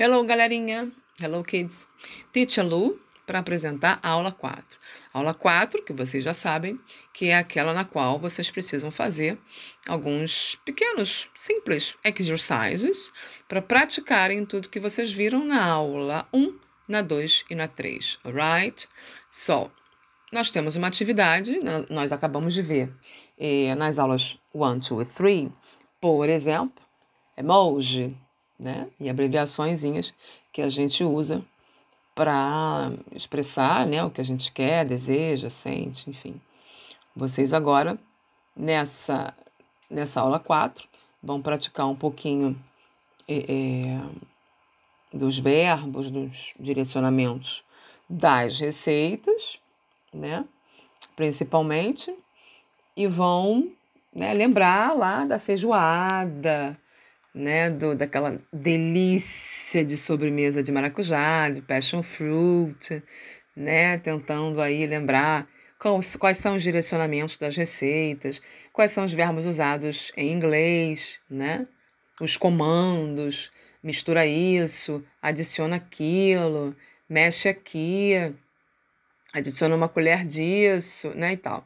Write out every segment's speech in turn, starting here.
Hello, galerinha. Hello, kids. Teacher Lu para apresentar a aula 4. Aula 4, que vocês já sabem, que é aquela na qual vocês precisam fazer alguns pequenos, simples exercises para praticarem tudo que vocês viram na aula 1, na 2 e na 3. Alright? So, nós temos uma atividade, nós acabamos de ver eh, nas aulas 1, 2 e 3, por exemplo, emoji, né? E abreviaçõezinhas que a gente usa para expressar né, o que a gente quer, deseja, sente, enfim. Vocês agora, nessa, nessa aula 4, vão praticar um pouquinho é, é, dos verbos, dos direcionamentos das receitas, né? Principalmente, e vão né, lembrar lá da feijoada, né, do, daquela delícia de sobremesa de maracujá, de passion fruit, né, tentando aí lembrar quais, quais são os direcionamentos das receitas, quais são os verbos usados em inglês, né, os comandos, mistura isso, adiciona aquilo, mexe aqui, adiciona uma colher disso, né, e tal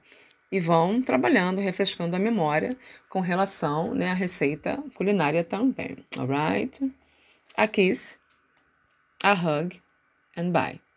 e vão trabalhando, refrescando a memória com relação né, à receita culinária também. Alright? A kiss, a hug and bye.